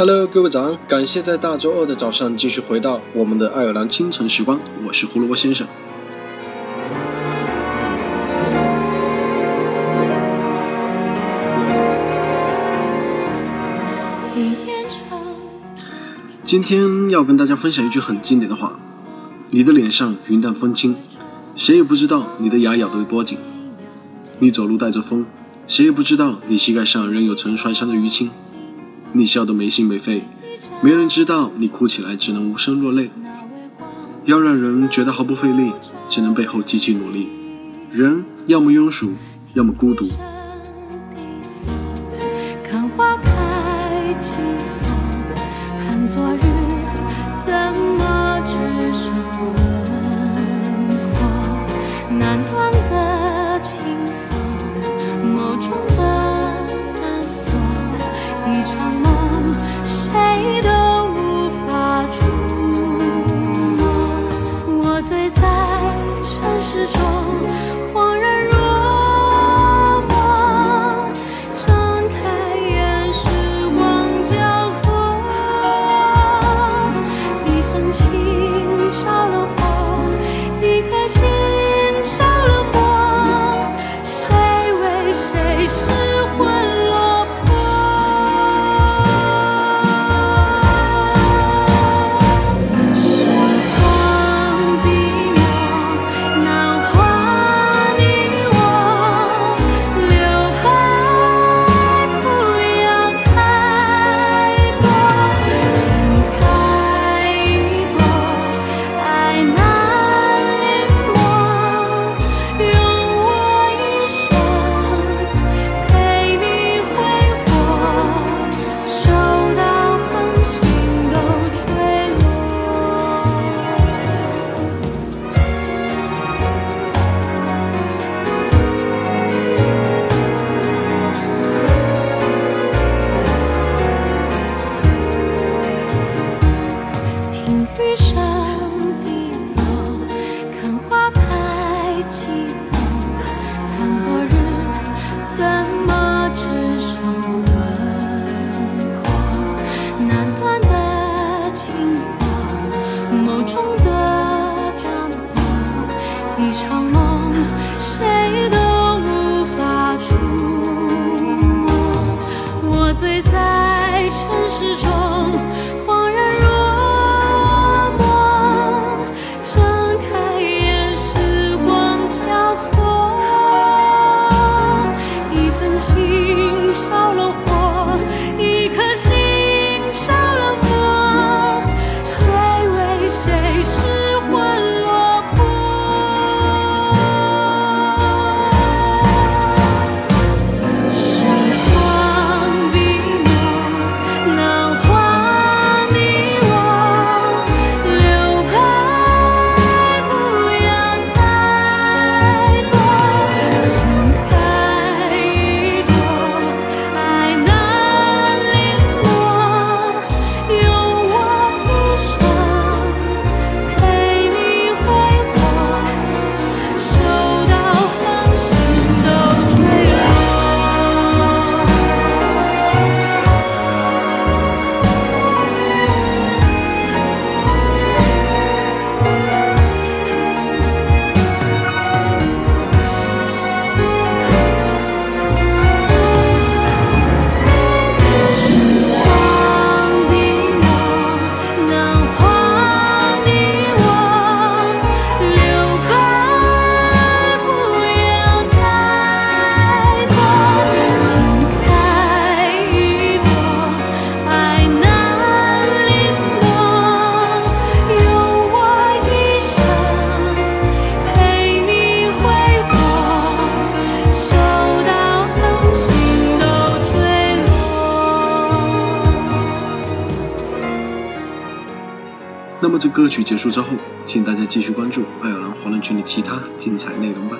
Hello，各位早安！感谢在大周二的早上继续回到我们的爱尔兰清晨时光，我是胡萝卜先生。今天要跟大家分享一句很经典的话：你的脸上云淡风轻，谁也不知道你的牙咬得有多紧；你走路带着风，谁也不知道你膝盖上仍有曾摔伤的淤青。你笑得没心没肺，没人知道你哭起来只能无声落泪。要让人觉得毫不费力，只能背后极其努力。人要么庸俗，要么孤独。看花开几朵，谈昨日冲。那么，这歌曲结束之后，请大家继续关注爱尔兰华人群的其他精彩内容吧。